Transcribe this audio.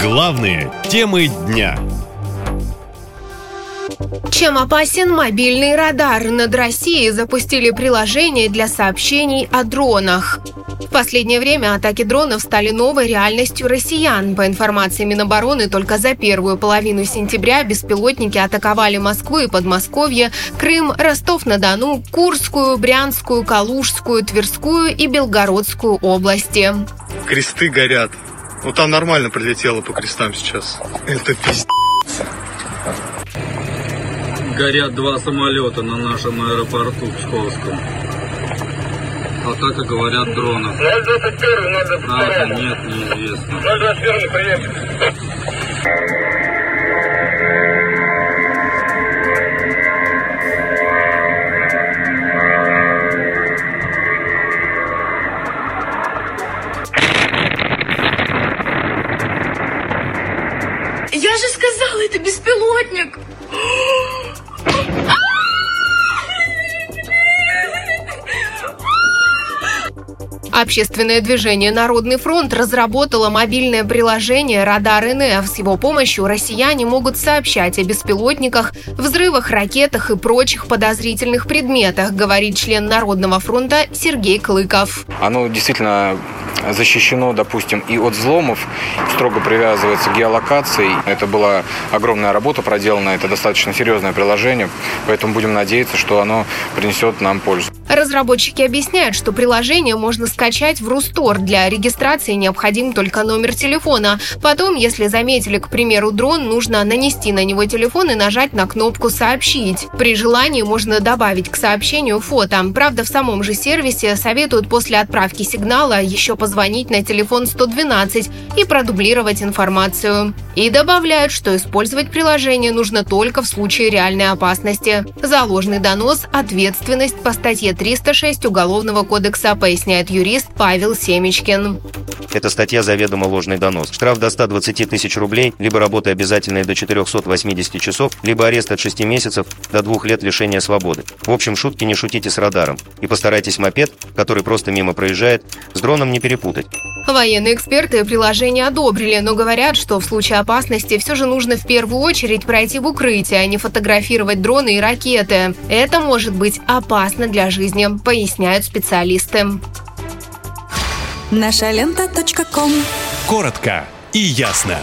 Главные темы дня. Чем опасен мобильный радар? Над Россией запустили приложение для сообщений о дронах. В последнее время атаки дронов стали новой реальностью россиян. По информации Минобороны, только за первую половину сентября беспилотники атаковали Москву и Подмосковье, Крым, Ростов-на-Дону, Курскую, Брянскую, Калужскую, Тверскую и Белгородскую области. Кресты горят. Ну там нормально прилетело по крестам сейчас. Это пиздец. горят два самолета на нашем аэропорту Псковском. Атака, говорят, дронов. 021, 022. А, нет, неизвестно. 021, прием. Сказала, это беспилотник. Общественное движение «Народный фронт» разработало мобильное приложение «Радар НФ». С его помощью россияне могут сообщать о беспилотниках, взрывах, ракетах и прочих подозрительных предметах, говорит член Народного фронта Сергей Клыков. Оно действительно защищено, допустим, и от взломов, строго привязывается к геолокации. Это была огромная работа проделана, это достаточно серьезное приложение, поэтому будем надеяться, что оно принесет нам пользу. Разработчики объясняют, что приложение можно скачать в Рустор. Для регистрации необходим только номер телефона. Потом, если заметили, к примеру, дрон, нужно нанести на него телефон и нажать на кнопку «Сообщить». При желании можно добавить к сообщению фото. Правда, в самом же сервисе советуют после отправки сигнала еще позвонить на телефон 112 и продублировать информацию. И добавляют, что использовать приложение нужно только в случае реальной опасности. За ложный донос – ответственность по статье 306 Уголовного кодекса, поясняет юрист Павел Семечкин. Это статья заведомо ложный донос. Штраф до 120 тысяч рублей, либо работа обязательная до 480 часов, либо арест от 6 месяцев до 2 лет лишения свободы. В общем, шутки не шутите с радаром. И постарайтесь мопед, который просто мимо проезжает, с дроном не перепутать. Военные эксперты приложение одобрили, но говорят, что в случае опасности все же нужно в первую очередь пройти в укрытие, а не фотографировать дроны и ракеты. Это может быть опасно для жизни, поясняют специалисты. Наша лента. Коротко и ясно.